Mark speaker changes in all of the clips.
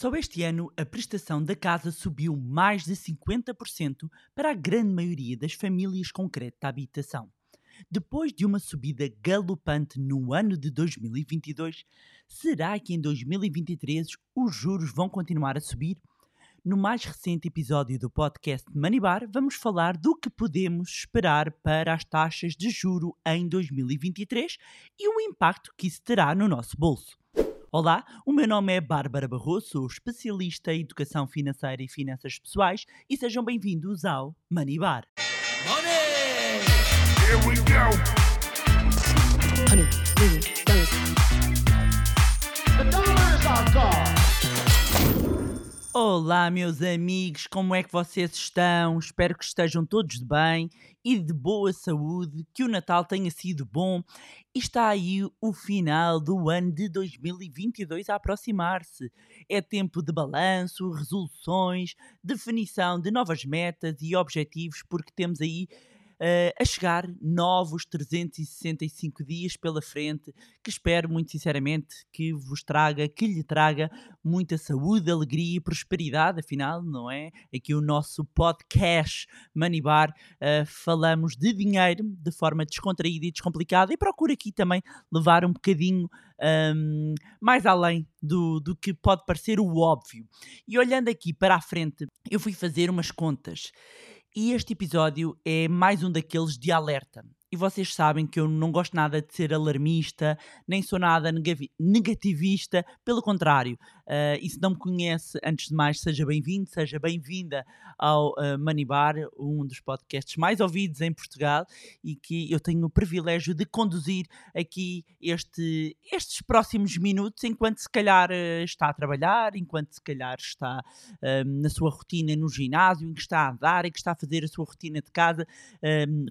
Speaker 1: Só este ano a prestação da casa subiu mais de 50% para a grande maioria das famílias com crédito à habitação. Depois de uma subida galopante no ano de 2022, será que em 2023 os juros vão continuar a subir? No mais recente episódio do podcast Manibar, vamos falar do que podemos esperar para as taxas de juro em 2023 e o impacto que isso terá no nosso bolso. Olá, o meu nome é Bárbara Barroso, sou especialista em educação financeira e finanças pessoais e sejam bem-vindos ao Money Bar. Money! Here we go! Olá, meus amigos, como é que vocês estão? Espero que estejam todos bem e de boa saúde, que o Natal tenha sido bom. Está aí o final do ano de 2022 a aproximar-se. É tempo de balanço, resoluções, definição de novas metas e objetivos, porque temos aí uh, a chegar novos 365 dias pela frente, que espero muito sinceramente que vos traga, que lhe traga muita saúde, alegria e prosperidade, afinal, não é? Aqui o nosso podcast Money Bar, uh, falamos de dinheiro de forma descontraída e descomplicada e procuro aqui também levar um bocadinho um, mais além do, do que pode parecer o óbvio. E olhando aqui para a frente, eu fui fazer umas contas e este episódio é mais um daqueles de alerta. E vocês sabem que eu não gosto nada de ser alarmista, nem sou nada negativista, pelo contrário. Uh, e se não me conhece, antes de mais, seja bem-vindo, seja bem-vinda ao uh, Money Bar, um dos podcasts mais ouvidos em Portugal e que eu tenho o privilégio de conduzir aqui este, estes próximos minutos, enquanto se calhar uh, está a trabalhar, enquanto se calhar está na sua rotina no ginásio, em que está a dar, em que está a fazer a sua rotina de casa.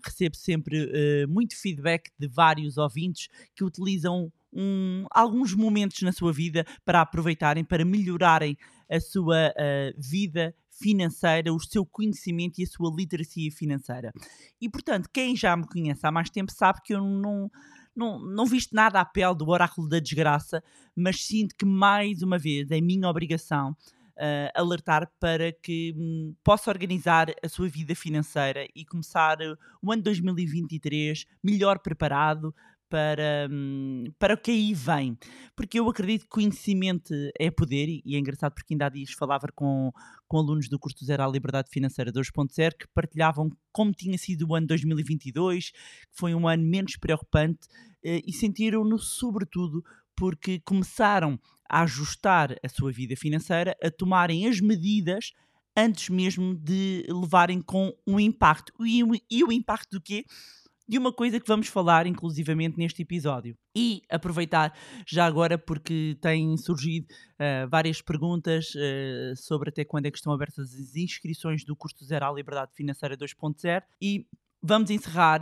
Speaker 1: recebo sempre muito feedback de vários ouvintes que utilizam um, alguns momentos na sua vida para aproveitarem, para melhorarem a sua uh, vida financeira, o seu conhecimento e a sua literacia financeira. E portanto, quem já me conhece há mais tempo sabe que eu não. Não, não visto nada à pele do oráculo da desgraça, mas sinto que mais uma vez é minha obrigação uh, alertar para que um, possa organizar a sua vida financeira e começar o ano 2023 melhor preparado para, um, para o que aí vem. Porque eu acredito que conhecimento é poder, e é engraçado porque ainda há dias falava com, com alunos do curso Zero à Liberdade Financeira 2.0 que partilhavam como tinha sido o ano 2022, que foi um ano menos preocupante, uh, e sentiram-no sobretudo porque começaram a ajustar a sua vida financeira, a tomarem as medidas antes mesmo de levarem com um impacto. E, e o impacto do quê? De uma coisa que vamos falar inclusivamente neste episódio. E aproveitar já agora porque têm surgido uh, várias perguntas uh, sobre até quando é que estão abertas as inscrições do curso Zero à Liberdade Financeira 2.0 e Vamos encerrar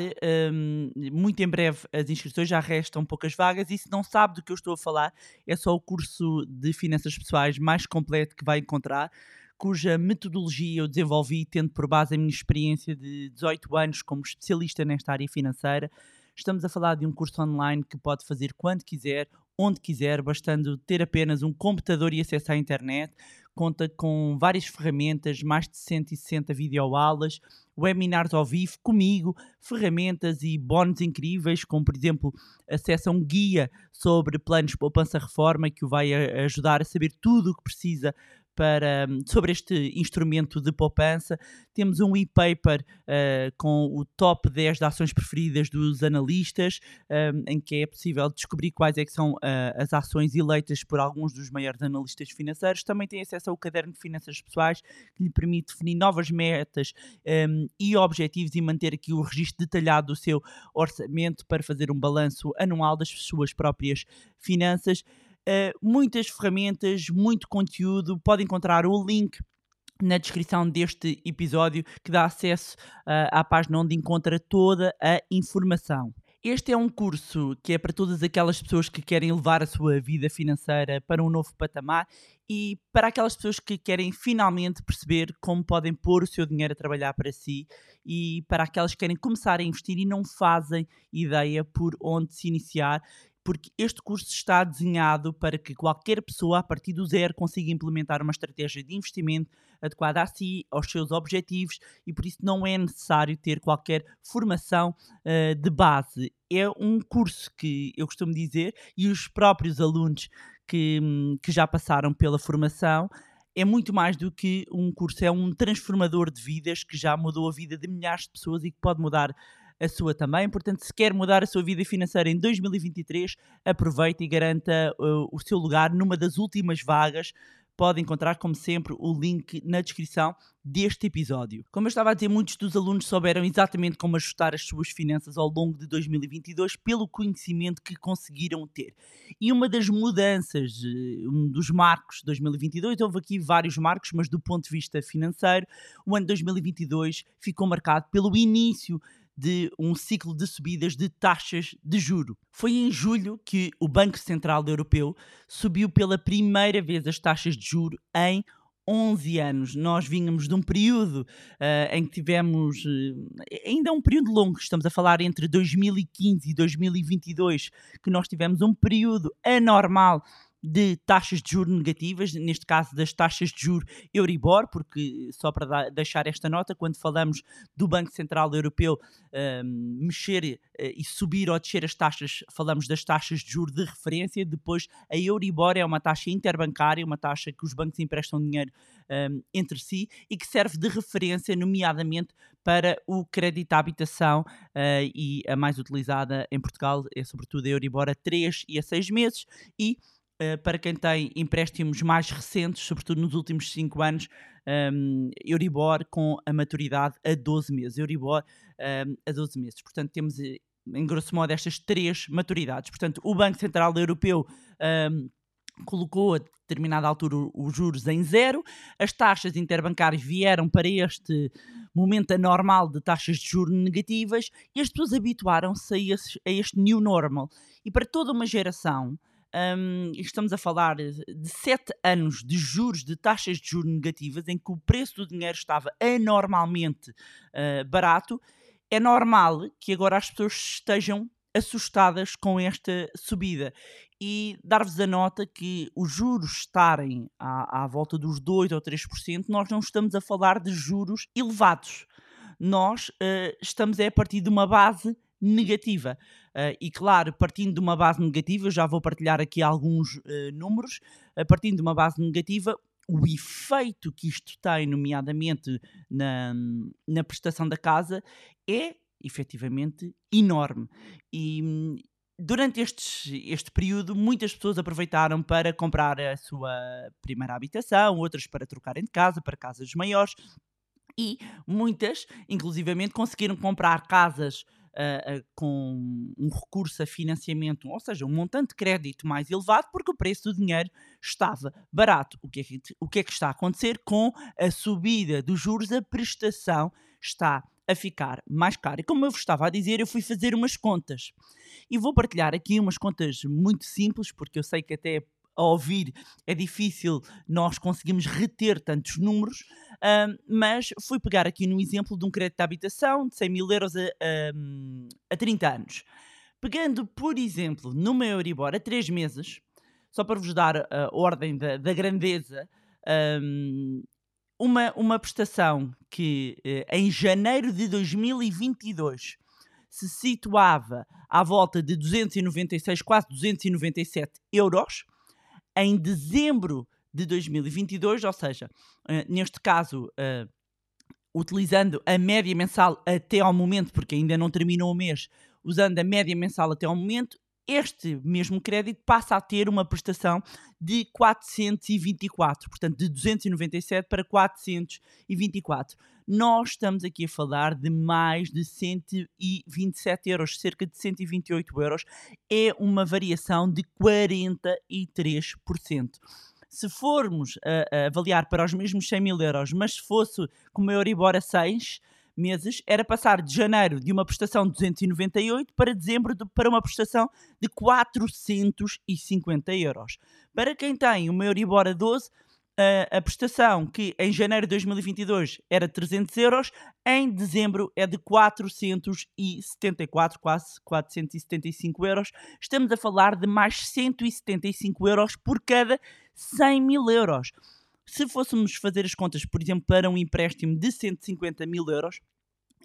Speaker 1: um, muito em breve as inscrições, já restam poucas vagas. E se não sabe do que eu estou a falar, é só o curso de finanças pessoais mais completo que vai encontrar, cuja metodologia eu desenvolvi tendo por base a minha experiência de 18 anos como especialista nesta área financeira. Estamos a falar de um curso online que pode fazer quando quiser, onde quiser, bastando ter apenas um computador e acesso à internet. Conta com várias ferramentas, mais de 160 videoaulas, webinars ao vivo comigo, ferramentas e bónus incríveis, como por exemplo acesso a um guia sobre planos poupança-reforma que o vai ajudar a saber tudo o que precisa para, sobre este instrumento de poupança. Temos um e-paper uh, com o top 10 de ações preferidas dos analistas, um, em que é possível descobrir quais é são uh, as ações eleitas por alguns dos maiores analistas financeiros. Também tem acesso ao caderno de finanças pessoais, que lhe permite definir novas metas um, e objetivos e manter aqui o registro detalhado do seu orçamento para fazer um balanço anual das suas próprias finanças. Uh, muitas ferramentas, muito conteúdo. Pode encontrar o link na descrição deste episódio que dá acesso uh, à página onde encontra toda a informação. Este é um curso que é para todas aquelas pessoas que querem levar a sua vida financeira para um novo patamar e para aquelas pessoas que querem finalmente perceber como podem pôr o seu dinheiro a trabalhar para si e para aquelas que querem começar a investir e não fazem ideia por onde se iniciar porque este curso está desenhado para que qualquer pessoa, a partir do zero, consiga implementar uma estratégia de investimento adequada a si, aos seus objetivos, e por isso não é necessário ter qualquer formação uh, de base. É um curso que eu costumo dizer, e os próprios alunos que, que já passaram pela formação é muito mais do que um curso, é um transformador de vidas que já mudou a vida de milhares de pessoas e que pode mudar a sua também. Portanto, se quer mudar a sua vida financeira em 2023, aproveite e garanta uh, o seu lugar numa das últimas vagas pode encontrar, como sempre, o link na descrição deste episódio. Como eu estava a dizer, muitos dos alunos souberam exatamente como ajustar as suas finanças ao longo de 2022 pelo conhecimento que conseguiram ter. E uma das mudanças, eh, um dos marcos de 2022, houve aqui vários marcos, mas do ponto de vista financeiro, o ano 2022 ficou marcado pelo início de um ciclo de subidas de taxas de juro. Foi em julho que o Banco Central Europeu subiu pela primeira vez as taxas de juro em 11 anos. Nós vínhamos de um período uh, em que tivemos, uh, ainda é um período longo, estamos a falar entre 2015 e 2022, que nós tivemos um período anormal de taxas de juros negativas, neste caso das taxas de juros Euribor, porque só para deixar esta nota, quando falamos do Banco Central Europeu um, mexer uh, e subir ou descer as taxas, falamos das taxas de juros de referência, depois a Euribor é uma taxa interbancária, uma taxa que os bancos emprestam dinheiro um, entre si e que serve de referência, nomeadamente para o crédito à habitação uh, e a mais utilizada em Portugal é sobretudo a Euribor a 3 e a 6 meses e para quem tem empréstimos mais recentes, sobretudo nos últimos 5 anos, um, Euribor com a maturidade a 12 meses. Euribor um, a 12 meses. Portanto, temos, eh, em grosso modo, estas três maturidades. Portanto, o Banco Central Europeu um, colocou a determinada altura os juros em zero, as taxas interbancárias vieram para este momento anormal de taxas de juros negativas e as pessoas habituaram-se a, a este new normal. E para toda uma geração, um, estamos a falar de sete anos de juros, de taxas de juros negativas, em que o preço do dinheiro estava anormalmente uh, barato. É normal que agora as pessoas estejam assustadas com esta subida. E dar-vos a nota que os juros estarem à, à volta dos 2 ou 3%, nós não estamos a falar de juros elevados. Nós uh, estamos é a partir de uma base negativa. Uh, e claro, partindo de uma base negativa, já vou partilhar aqui alguns uh, números, uh, partindo de uma base negativa, o efeito que isto tem, nomeadamente na, na prestação da casa, é efetivamente enorme. E durante estes, este período, muitas pessoas aproveitaram para comprar a sua primeira habitação, outras para trocarem de casa, para casas maiores, e muitas, inclusivamente, conseguiram comprar casas com um recurso a financiamento, ou seja, um montante de crédito mais elevado, porque o preço do dinheiro estava barato. O que é que, o que, é que está a acontecer com a subida dos juros? A prestação está a ficar mais cara. E como eu vos estava a dizer, eu fui fazer umas contas. E vou partilhar aqui umas contas muito simples, porque eu sei que até a ouvir é difícil nós conseguimos reter tantos números, uh, mas fui pegar aqui no exemplo de um crédito de habitação de 100 mil euros a, a, a 30 anos. Pegando, por exemplo, numa Euribor a 3 meses, só para vos dar a ordem da, da grandeza, um, uma, uma prestação que eh, em janeiro de 2022 se situava à volta de 296, quase 297 euros, em dezembro de 2022, ou seja, uh, neste caso, uh, utilizando a média mensal até ao momento, porque ainda não terminou o mês, usando a média mensal até ao momento, este mesmo crédito passa a ter uma prestação de 424, portanto de 297 para 424. Nós estamos aqui a falar de mais de 127 euros, cerca de 128 euros. É uma variação de 43% se formos a, a, avaliar para os mesmos 100 mil euros, mas se fosse com o Euribor a 6, meses era passar de janeiro de uma prestação de 298 para dezembro de, para uma prestação de 450 euros. Para quem tem uma Euribor a 12, a, a prestação que em janeiro de 2022 era 300 euros, em dezembro é de 474, quase 475 euros. Estamos a falar de mais 175 euros por cada 100 mil euros. Se fôssemos fazer as contas, por exemplo, para um empréstimo de 150 mil euros,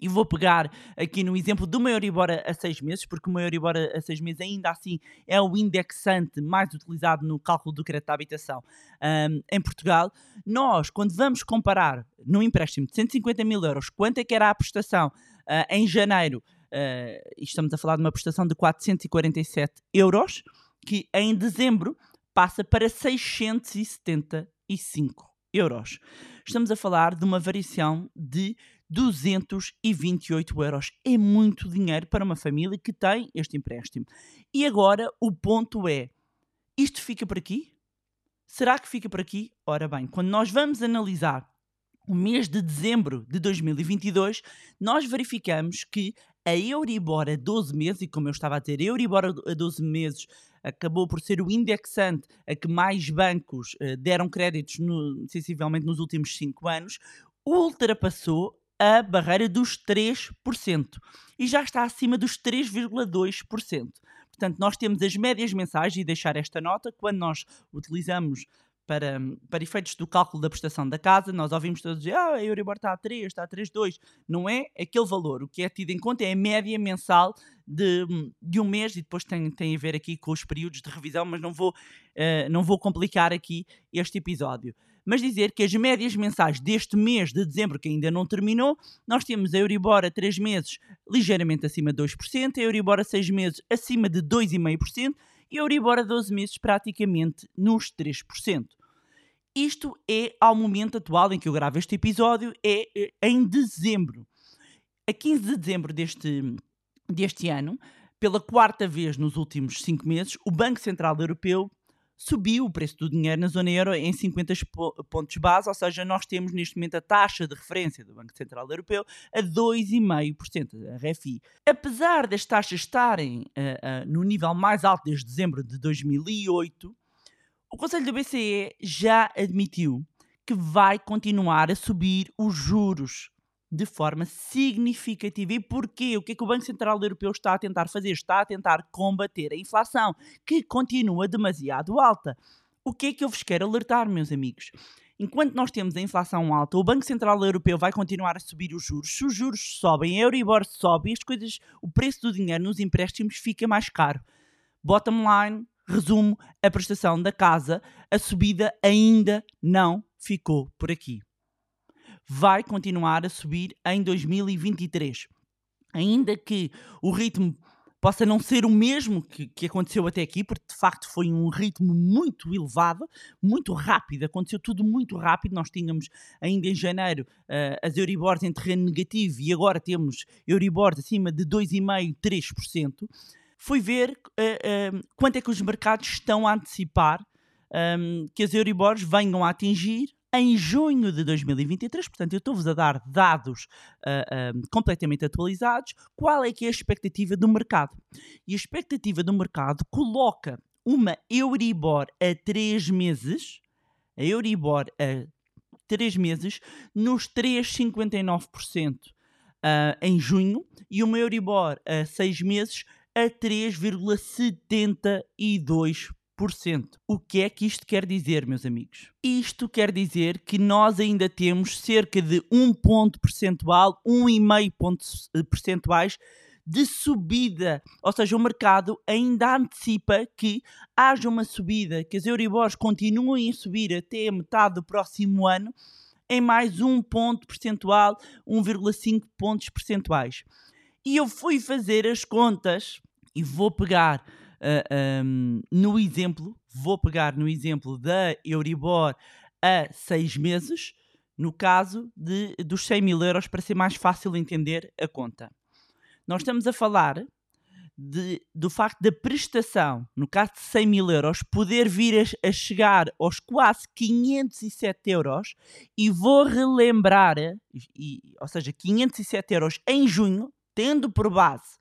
Speaker 1: e vou pegar aqui no exemplo do Euribor a 6 meses, porque o Euribor a 6 meses ainda assim é o indexante mais utilizado no cálculo do crédito à habitação um, em Portugal. Nós, quando vamos comparar num empréstimo de 150 mil euros, quanto é que era a prestação uh, em janeiro, uh, estamos a falar de uma prestação de 447 euros, que em dezembro passa para 675 euros. Estamos a falar de uma variação de 228 euros. É muito dinheiro para uma família que tem este empréstimo. E agora o ponto é: isto fica por aqui? Será que fica por aqui? Ora bem, quando nós vamos analisar o mês de dezembro de 2022, nós verificamos que a Euribor a 12 meses, e como eu estava a dizer, a Euribor a 12 meses acabou por ser o indexante a que mais bancos uh, deram créditos no, sensivelmente nos últimos 5 anos, ultrapassou a barreira dos 3% e já está acima dos 3,2%. Portanto, nós temos as médias mensais e deixar esta nota quando nós utilizamos para, para efeitos do cálculo da prestação da casa, nós ouvimos todos dizer, ah, a Euribor está a 3, está a 3,2. Não é aquele valor. O que é tido em conta é a média mensal de, de um mês e depois tem, tem a ver aqui com os períodos de revisão, mas não vou, uh, não vou complicar aqui este episódio mas dizer que as médias mensais deste mês de dezembro, que ainda não terminou, nós temos a Euribor a 3 meses ligeiramente acima de 2%, a Euribor a 6 meses acima de 2,5% e a Euribor a 12 meses praticamente nos 3%. Isto é ao momento atual em que eu gravo este episódio, é eh, em dezembro. A 15 de dezembro deste, deste ano, pela quarta vez nos últimos cinco meses, o Banco Central Europeu subiu o preço do dinheiro na zona euro em 50 pontos base, ou seja, nós temos neste momento a taxa de referência do Banco Central Europeu a 2,5%, a RFI. Apesar das taxas estarem uh, uh, no nível mais alto desde dezembro de 2008, o Conselho do BCE já admitiu que vai continuar a subir os juros de forma significativa. E porquê? O que é que o Banco Central Europeu está a tentar fazer? Está a tentar combater a inflação, que continua demasiado alta. O que é que eu vos quero alertar, meus amigos? Enquanto nós temos a inflação alta, o Banco Central Europeu vai continuar a subir os juros. Se os juros sobem, a Euribor sobe, as coisas, o preço do dinheiro nos empréstimos fica mais caro. Bottom line, resumo, a prestação da casa, a subida ainda não ficou por aqui vai continuar a subir em 2023. Ainda que o ritmo possa não ser o mesmo que, que, aconteceu até aqui, porque de facto foi um ritmo muito elevado, muito rápido, aconteceu tudo muito rápido. Nós tínhamos ainda em janeiro uh, as Euribors em terreno negativo e agora temos Euribors acima de 2,5%, 3%. Foi ver uh, uh, quanto é que os mercados estão a antecipar um, que as Euribors venham a atingir em junho de 2023, portanto eu estou-vos a dar dados uh, completamente atualizados, qual é que é a expectativa do mercado. E a expectativa do mercado coloca uma Euribor a 3 meses, a Euribor a 3 meses, nos 3,59% uh, em junho, e uma Euribor a 6 meses a 3,72%. O que é que isto quer dizer, meus amigos? Isto quer dizer que nós ainda temos cerca de 1 ponto percentual, 1,5 pontos eh, percentuais de subida, ou seja, o mercado ainda antecipa que haja uma subida, que as Euribors continuem a subir até a metade do próximo ano, em mais um ponto percentual, 1,5 pontos percentuais. E eu fui fazer as contas e vou pegar uh, ah, um, no exemplo, vou pegar no exemplo da Euribor a seis meses, no caso de, dos 100 mil euros, para ser mais fácil entender a conta. Nós estamos a falar de, do facto da prestação, no caso de 100 mil euros, poder vir a, a, chegar aos quase 507 euros e vou relembrar, e, ou seja, 507 euros em junho, tendo por base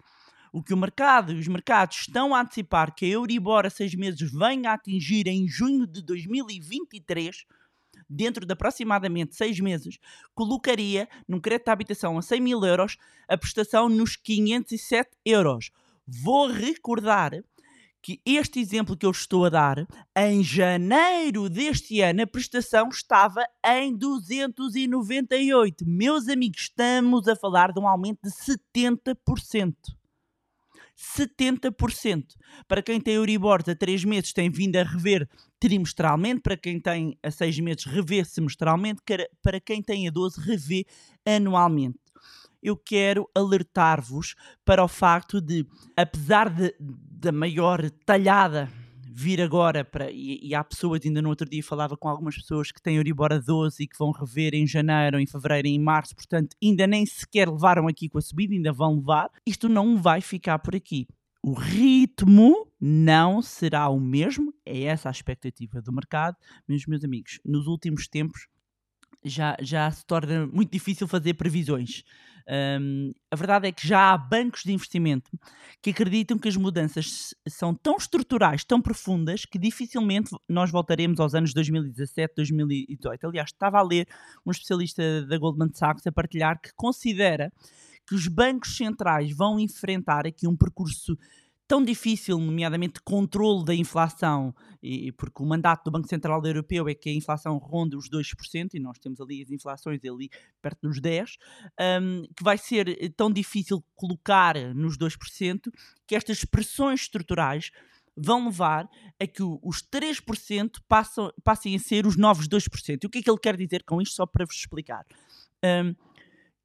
Speaker 1: o que o mercado e os mercados estão a antecipar que a Euribor a seis meses venha a atingir em junho de 2023, dentro de aproximadamente seis meses, colocaria num crédito de habitação a 100 mil euros a prestação nos 507 euros. Vou recordar que este exemplo que eu estou a dar, em janeiro deste ano, a prestação estava em 298. Meus amigos, estamos a falar de um aumento de 70%. 70%. Para quem tem Euribor a 3 meses tem vindo a rever trimestralmente, para quem tem a 6 meses revê semestralmente, para quem tem a 12 revê anualmente. Eu quero alertar-vos para o facto de, apesar da maior talhada vir agora para. E, e, há pessoas, ainda no outro dia falava com algumas pessoas que têm Euribor a 12 e que vão rever em janeiro, em fevereiro, em março, portanto, ainda nem sequer levaram aqui com a subida, ainda vão levar. Isto não vai ficar por aqui. O ritmo não será o mesmo, é essa a expectativa do mercado, mas, meus amigos, nos últimos tempos já, já se torna muito difícil fazer previsões. Um, a verdade é que já há bancos de investimento que acreditam que as mudanças são tão estruturais, tão profundas, que dificilmente nós voltaremos aos anos 2017, 2018. Aliás, estava a ler um especialista da Goldman Sachs a partilhar que considera que os bancos centrais vão enfrentar aqui um percurso tão difícil, nomeadamente controle da inflação, e, porque o mandato do Banco Central Europeu é que a inflação ronde os 2%, e nós temos ali as inflações ali perto dos 10%, um, que vai ser eh, tão difícil colocar nos 2%, que estas pressões estruturais vão levar a que os 3% passam, passem a ser os novos 2%. E o que é que ele quer dizer com isto, só para vos explicar? Um,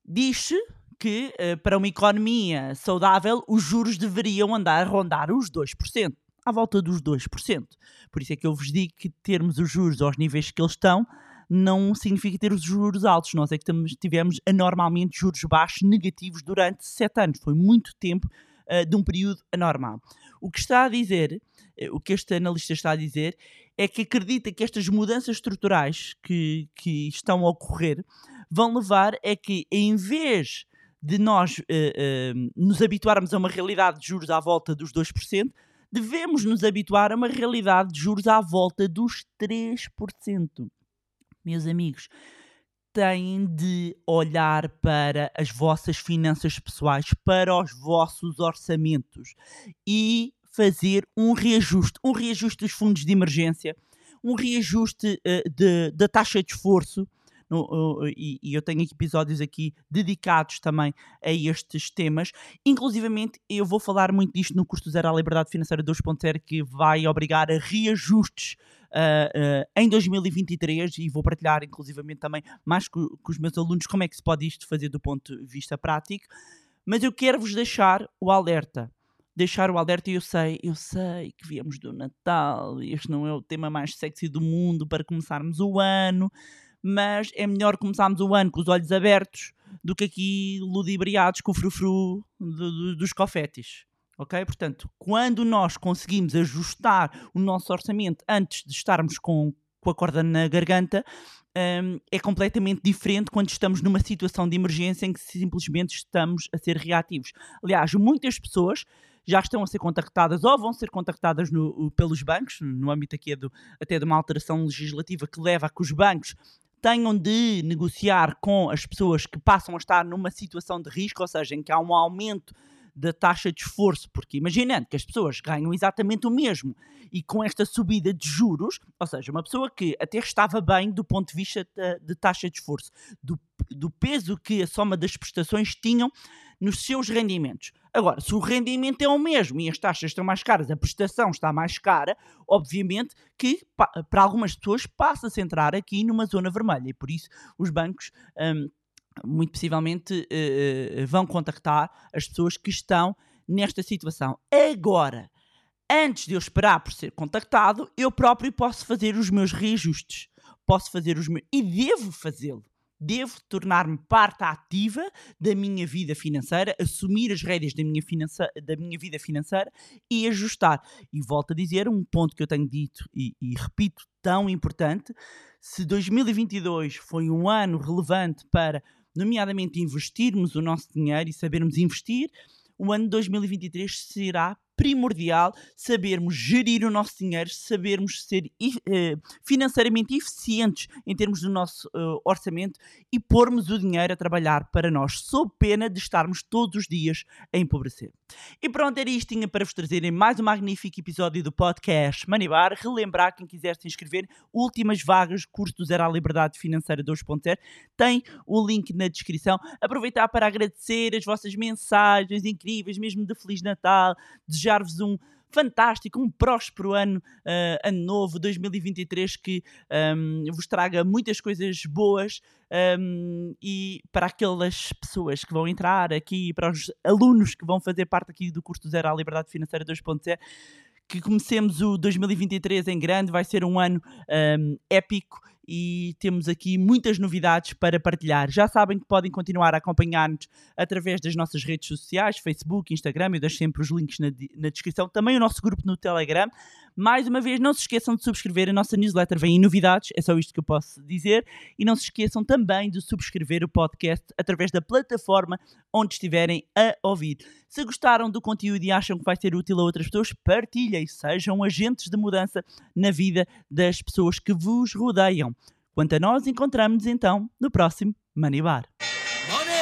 Speaker 1: Diz-se que uh, para uma economia saudável os juros deveriam andar a rondar os 2%, à volta dos 2%. Por isso é que eu vos digo que termos os juros aos níveis que eles estão não significa ter os juros altos. Nós é que tivemos anormalmente juros baixos negativos durante 7 anos. Foi muito tempo uh, de um período anormal. O que está a dizer, uh, o que este analista está a dizer, é que acredita que estas mudanças estruturais que, que estão a ocorrer vão levar a que, em vez de nós uh, uh, nos habituarmos a uma realidade de juros à volta dos 2%, devemos nos habituar a uma realidade de juros à volta dos 3%. Meus amigos, têm de olhar para as vossas finanças pessoais, para os vossos orçamentos e fazer um reajuste, um reajuste dos fundos de emergência, um reajuste uh, da taxa de esforço, no, uh, e, e, eu tenho episódios aqui dedicados também a estes temas. Inclusivamente, eu vou falar muito disto no curso Zero à Liberdade Financeira 2.0, que vai obrigar a reajustes Uh, uh, em 2023 e vou partilhar inclusivamente também mais com, com, os meus alunos como é que se pode isto fazer do ponto de vista prático. Mas eu quero vos deixar o alerta. Deixar o alerta e eu sei, eu sei que viemos do Natal, este não é o tema mais sexy do mundo para começarmos o ano, mas é melhor começarmos o ano com os olhos abertos do que aqui ludibriados com o frufru dos confetes. Ok? Portanto, quando nós conseguimos ajustar o nosso orçamento antes de estarmos com, com a corda na garganta, um, é completamente diferente quando estamos numa situação de emergência em que simplesmente estamos a ser reativos. Aliás, muitas pessoas já estão a ser contactadas ou vão ser contactadas no, pelos bancos, no âmbito aqui do, até de uma alteração legislativa que leva a que os bancos tenham de negociar com as pessoas que passam a estar numa situação de risco, ou seja, em que há um aumento da taxa de esforço, porque imaginando que as pessoas ganham exatamente o mesmo e com esta subida de juros, ou seja, uma pessoa que até estava bem do ponto de vista de, taxa de esforço, do, do peso que a soma das prestações tinham nos seus rendimentos. Agora, se o rendimento é o mesmo e as taxas estão mais caras, a prestação está mais cara, obviamente que para algumas pessoas passa-se a entrar aqui numa zona vermelha e por isso os bancos. Um, muito possivelmente uh, vão contactar as pessoas que estão nesta situação. Agora, antes de eu esperar por ser contactado, eu próprio posso fazer os meus reajustes. Posso fazer os meus. E devo fazê-lo devo tornar-me parte ativa da minha vida financeira, assumir as rédeas da minha, da minha vida financeira e ajustar. E volto a dizer um ponto que eu tenho dito e, e repito, tão importante: se 2022 foi um ano relevante para, nomeadamente, investirmos o nosso dinheiro e sabermos investir, o ano de 2023 será primordial sabermos gerir o nosso dinheiro, sabermos ser uh, financeiramente eficientes em termos do nosso uh, orçamento e pormos o dinheiro a trabalhar para nós, sob pena de estarmos todos os dias a empobrecer. E pronto, era isto tinha para vos trazerem mais um magnífico episódio do podcast Manibar. Relembrar quem quiser se inscrever, últimas vagas, curso do Zero à Liberdade Financeira 2.0, tem o link na descrição. Aproveitar para agradecer as vossas mensagens incríveis, mesmo de Feliz Natal, desejar-vos um fantástico, um próspero ano, uh, ano novo, 2023, que um, vos traga muitas coisas boas um, e para aquelas pessoas que vão entrar aqui, para os alunos que vão fazer parte aqui do curso Zero à Liberdade Financeira 2.0, que comecemos o 2023 em grande, vai ser um ano um, épico e temos aqui muitas novidades para partilhar. Já sabem que podem continuar a acompanhar-nos através das nossas redes sociais, Facebook, Instagram, eu deixo sempre os links na, na, descrição, também o nosso grupo no Telegram. Mais uma vez, não se esqueçam de subscrever a nossa newsletter, vem novidades, é só isto que eu posso dizer, e não se esqueçam também de subscrever o podcast através da plataforma onde estiverem a ouvir. Se gostaram do conteúdo e acham que vai ser útil a outras pessoas, partilhem, sejam agentes de mudança na vida das pessoas que vos rodeiam. Quanto a nós, encontramos-nos então no próximo Money Bar. Money!